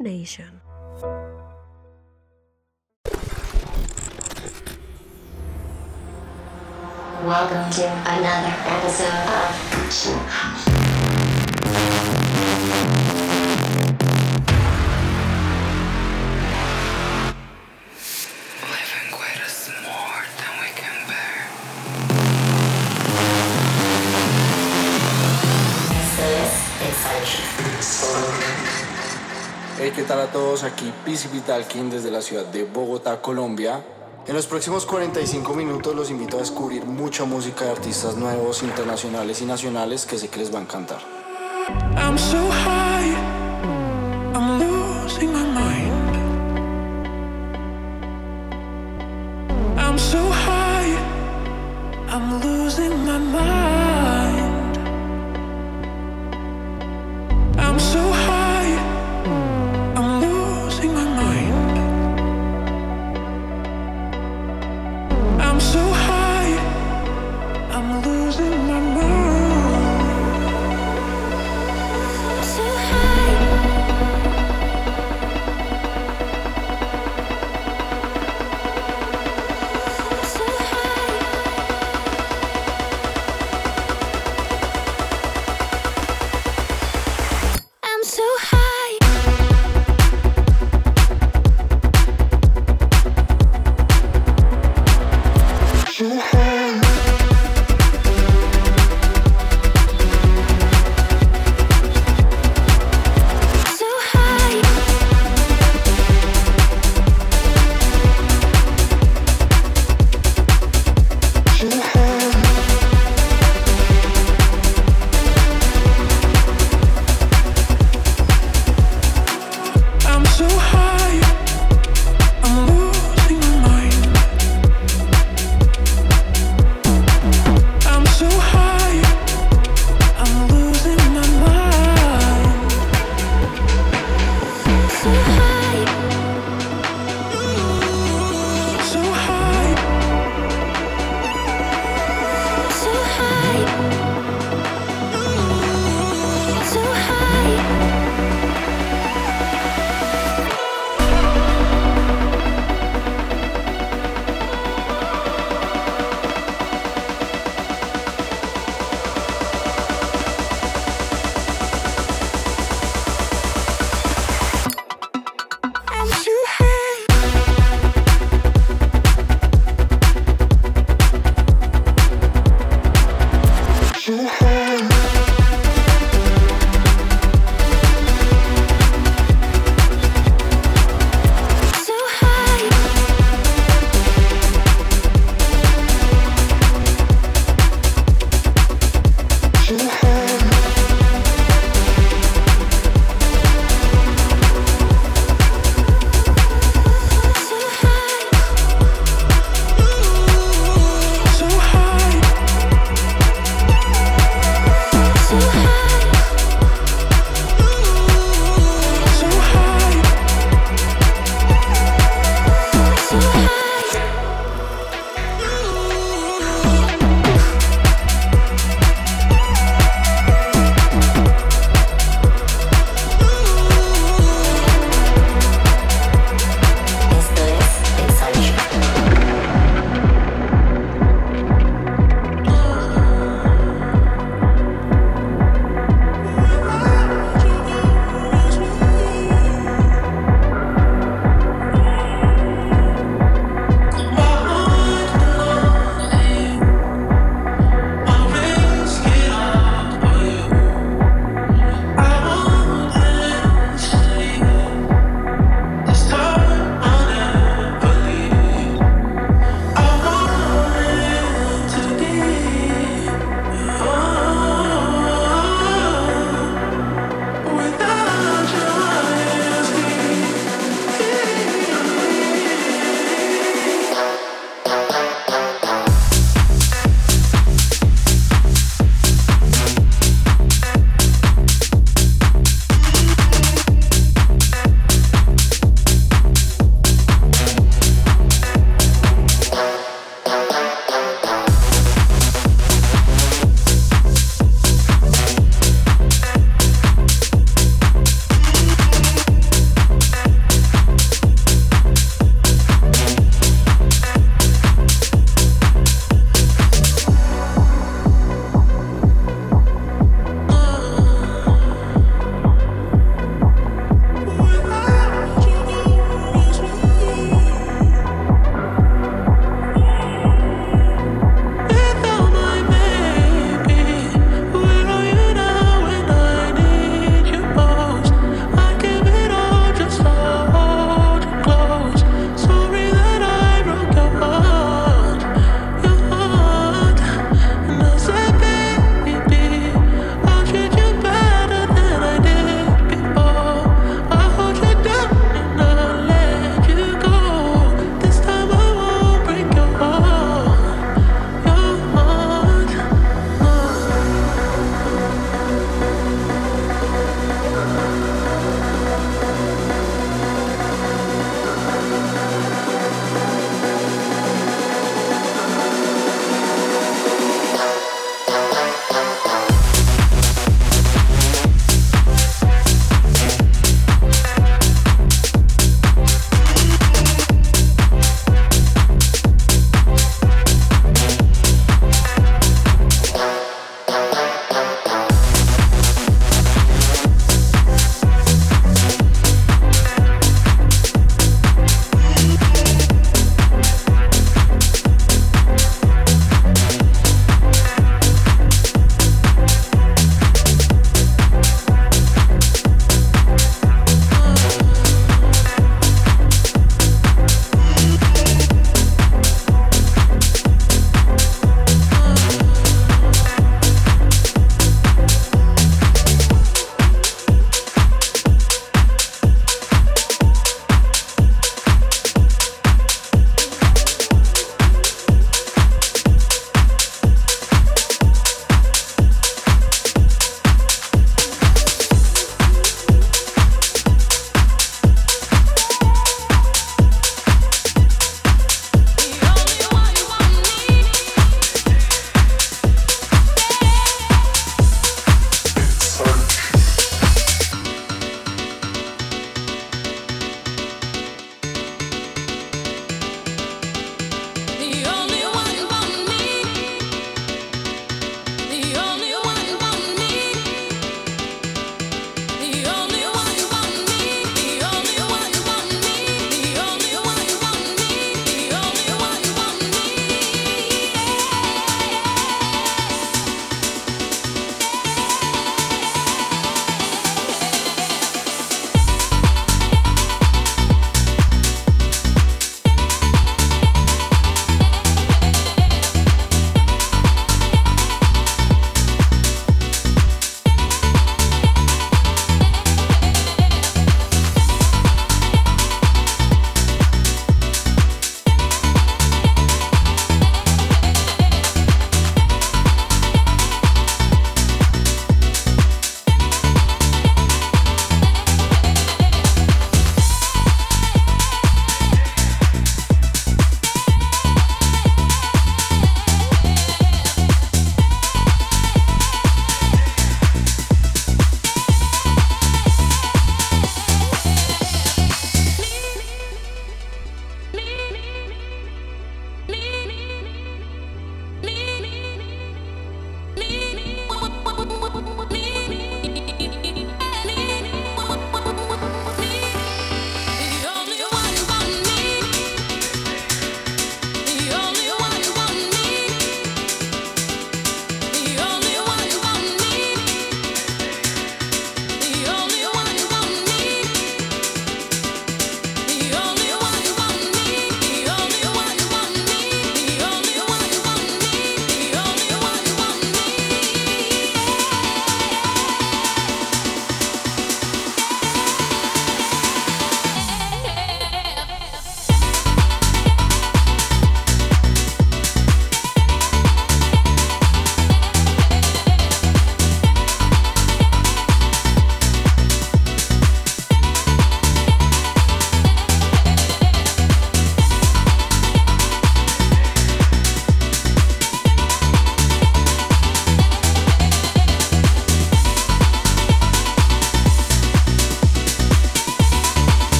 Nation. Welcome to another episode of tal a todos? Aquí PC Vitalkin desde la ciudad de Bogotá, Colombia. En los próximos 45 minutos los invito a descubrir mucha música de artistas nuevos, internacionales y nacionales que sé que les va a encantar. I'm so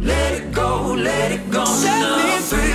Let it go, let it go. Set me free.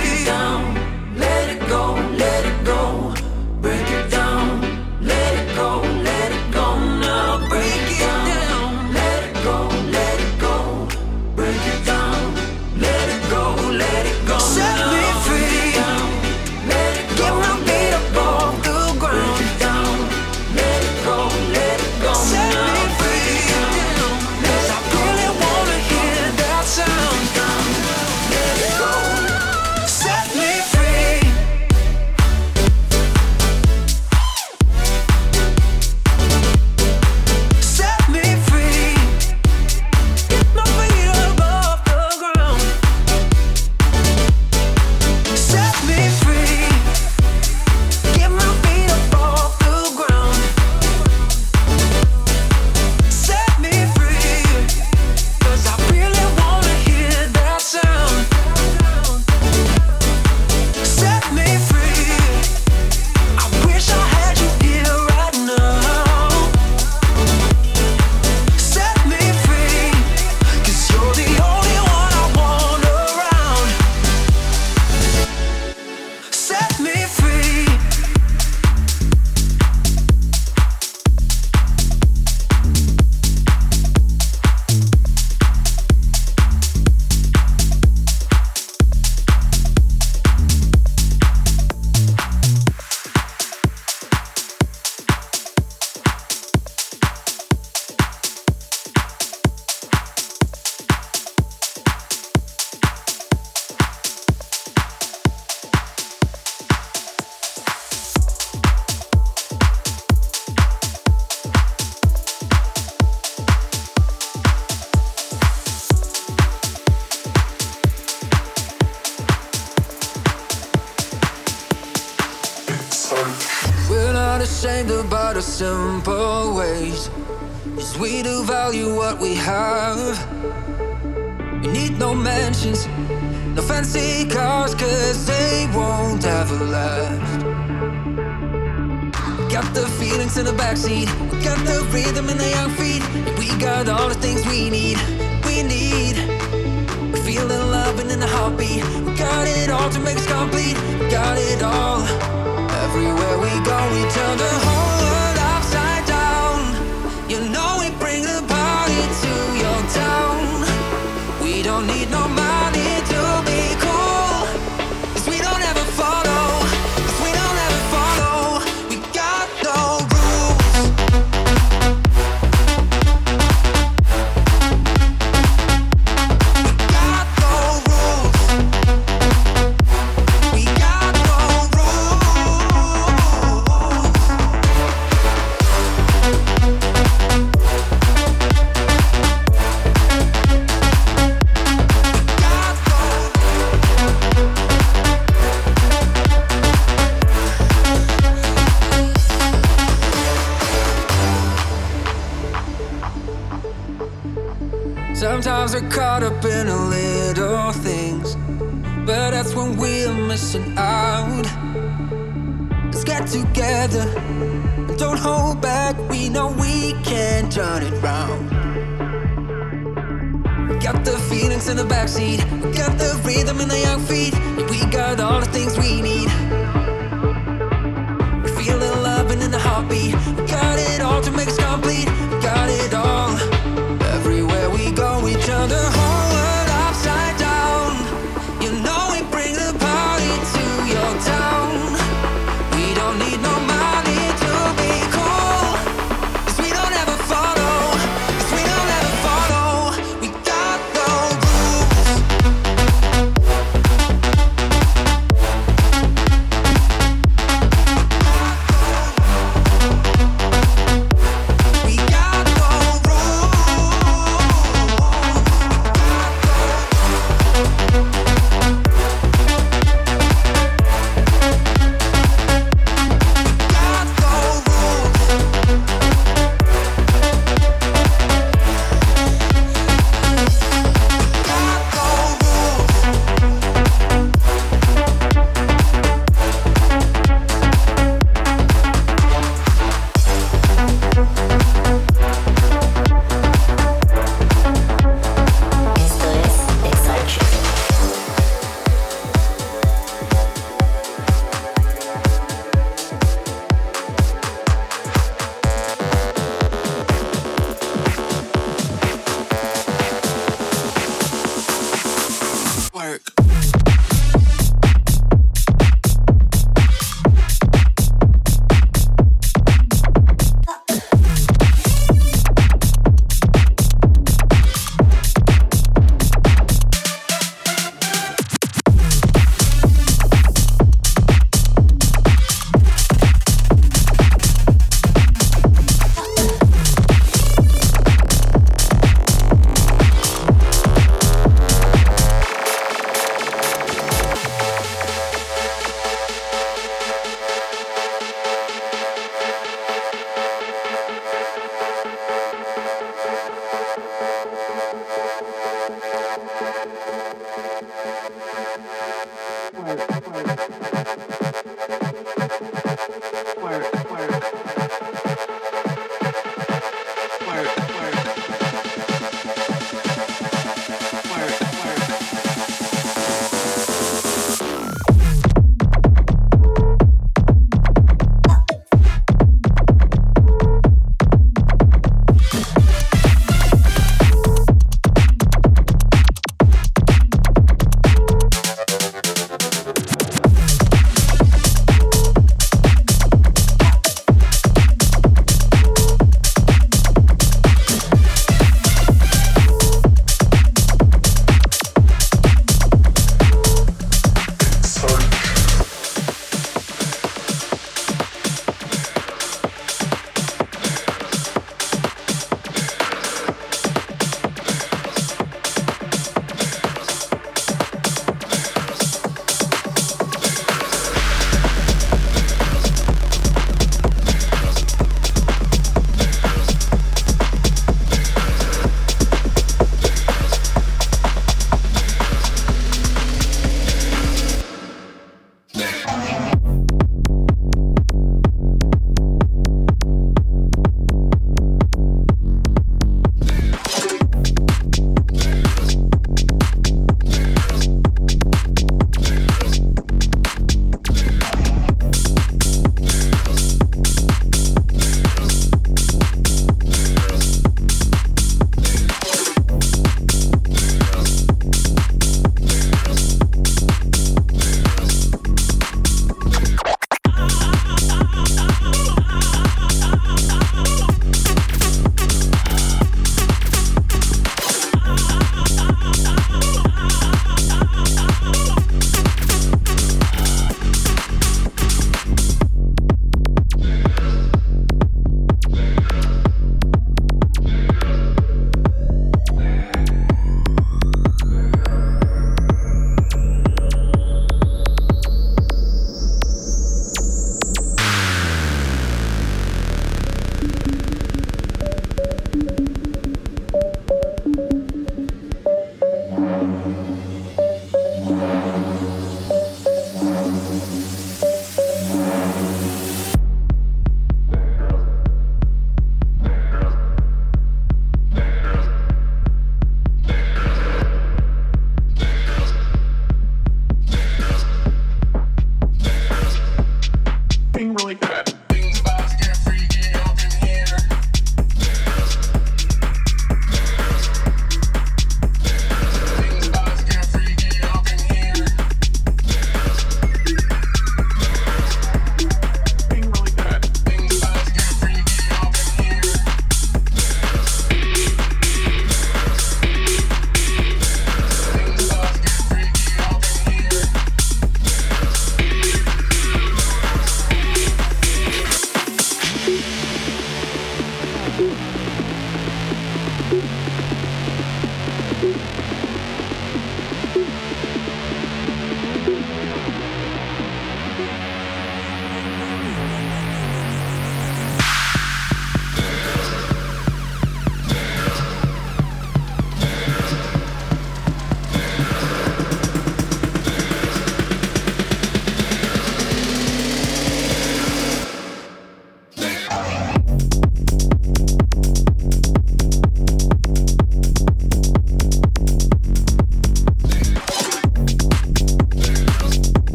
dance in the backseat. We got the rhythm in the young outfit. We got all the things we need. We need. We feel the love and in the heartbeat. We got it all to make us complete. We got it all. Everywhere we go, we turn the and in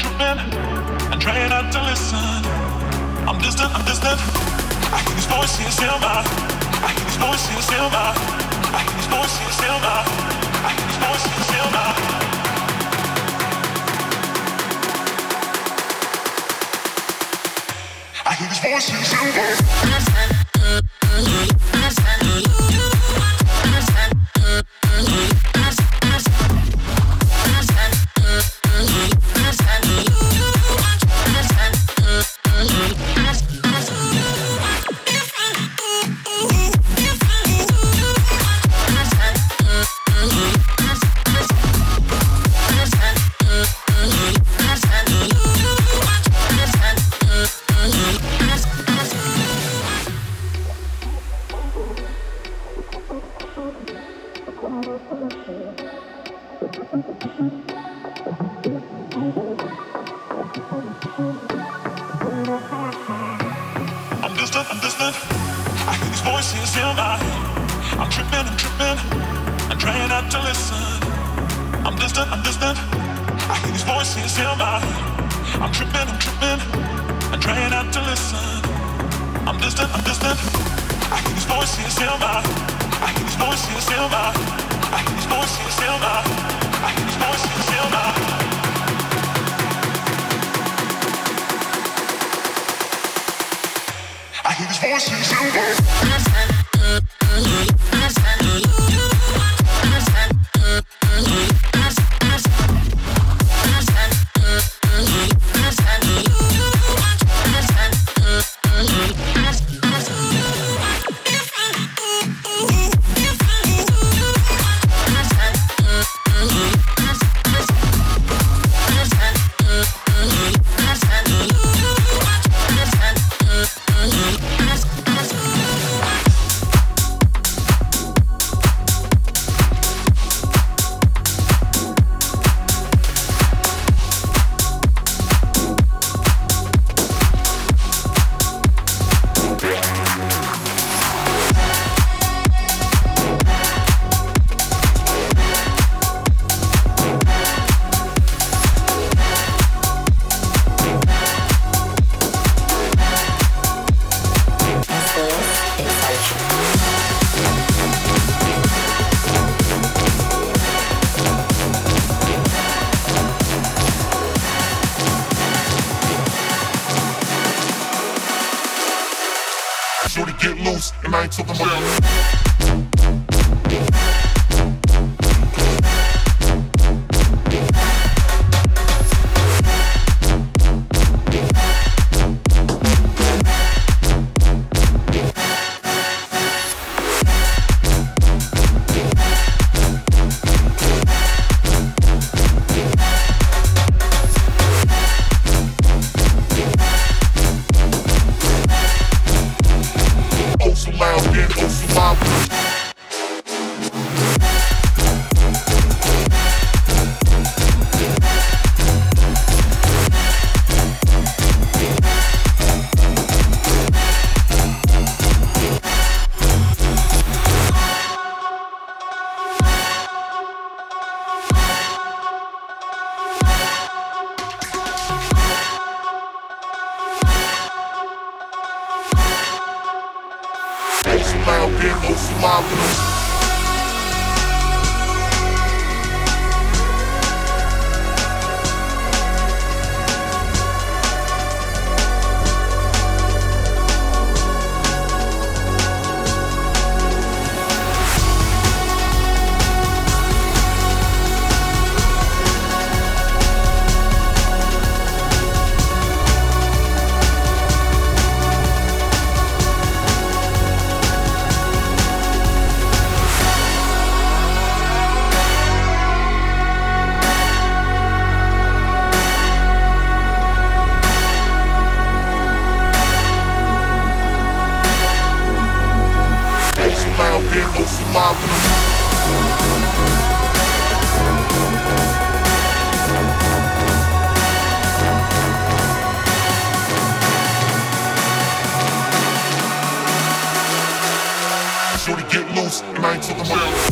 tripping, and trying not to listen. I'm distant, I'm distant. I hear these voices in my I hear these voices in my I hear these voices in my I hear these voices in my I hear these voices in these voices in my head. I'm tripping, I'm tripping. I'm trying not to listen. I'm distant, I'm distant. I hear these voices in my head. I'm tripping, I'm tripping. I'm trying not to listen. I'm distant, I'm distant. I hear these voices in my head. I hear these voices in my head. I hear these voices in my head. I hear these voices in my head. always use your. Jam.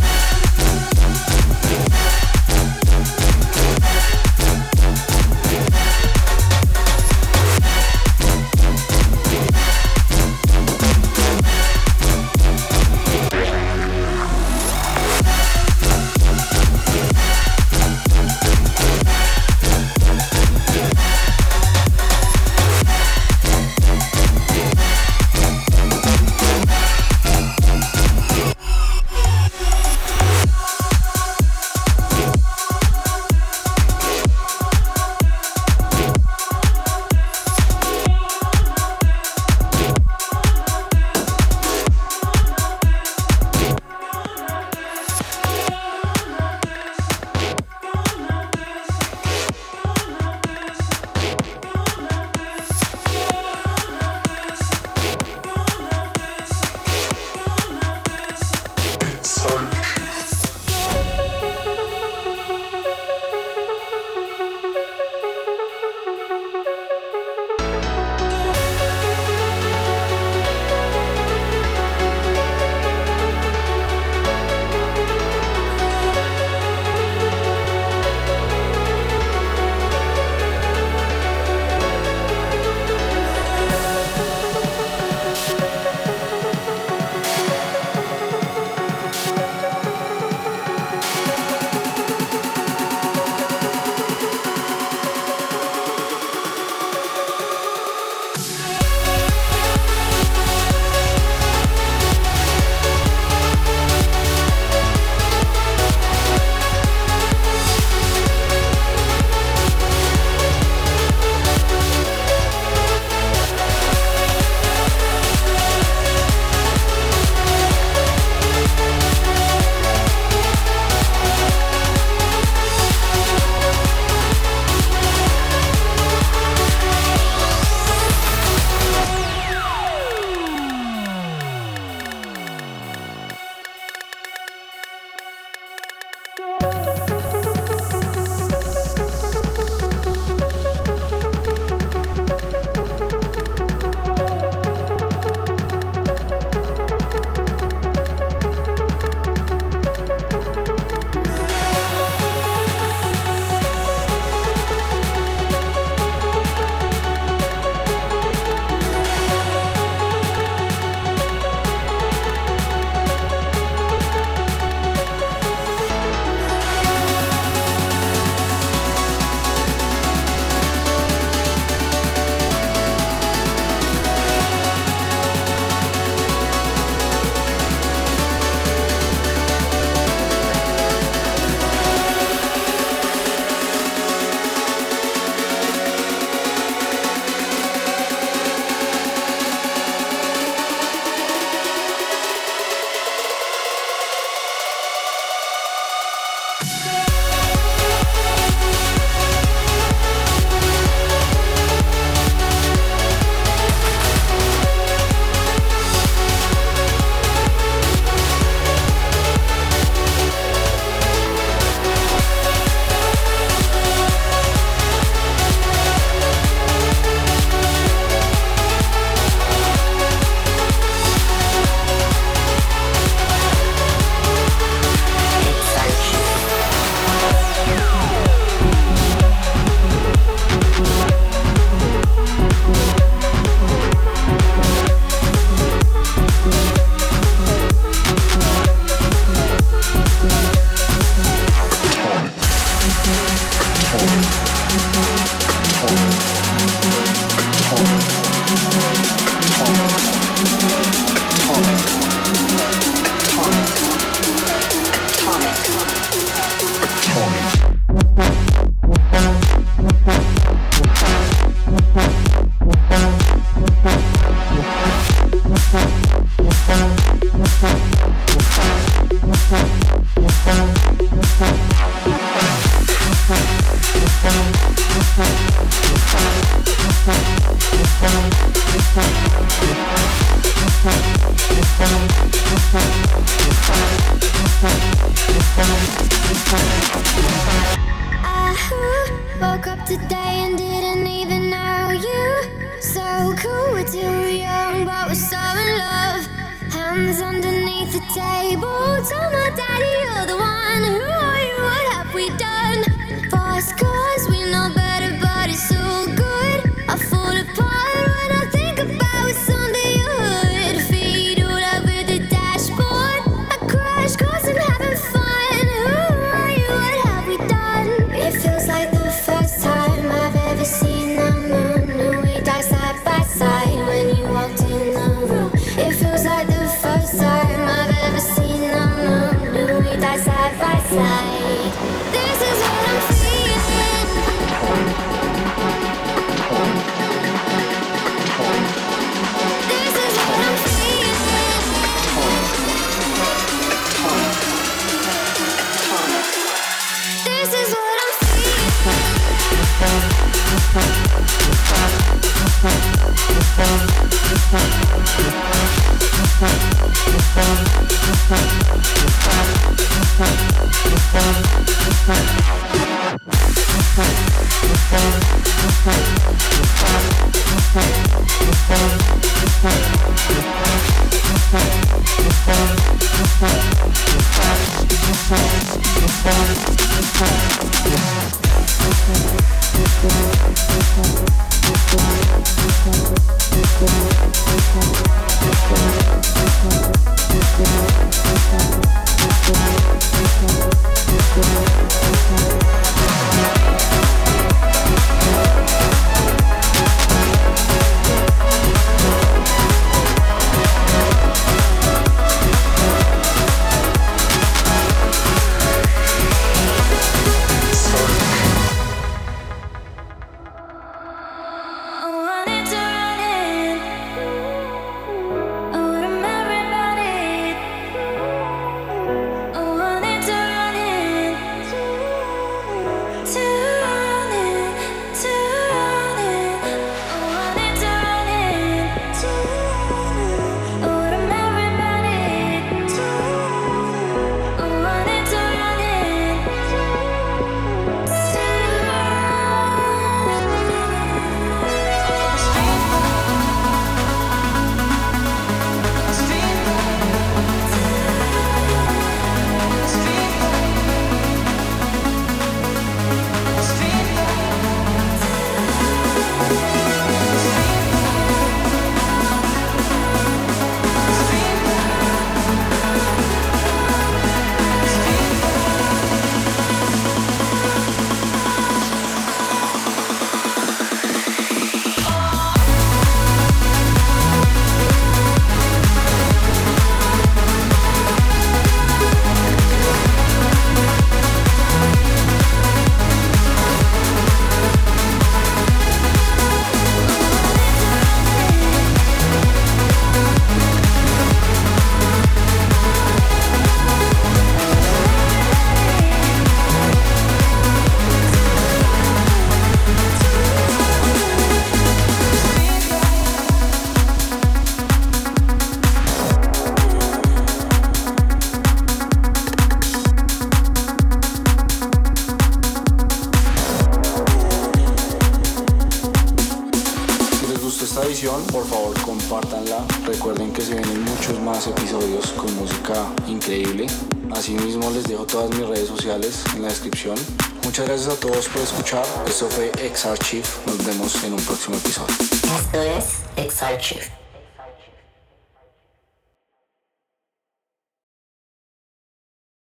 Exarchive. Nos vemos en un próximo episodio. Esto es Exarchive.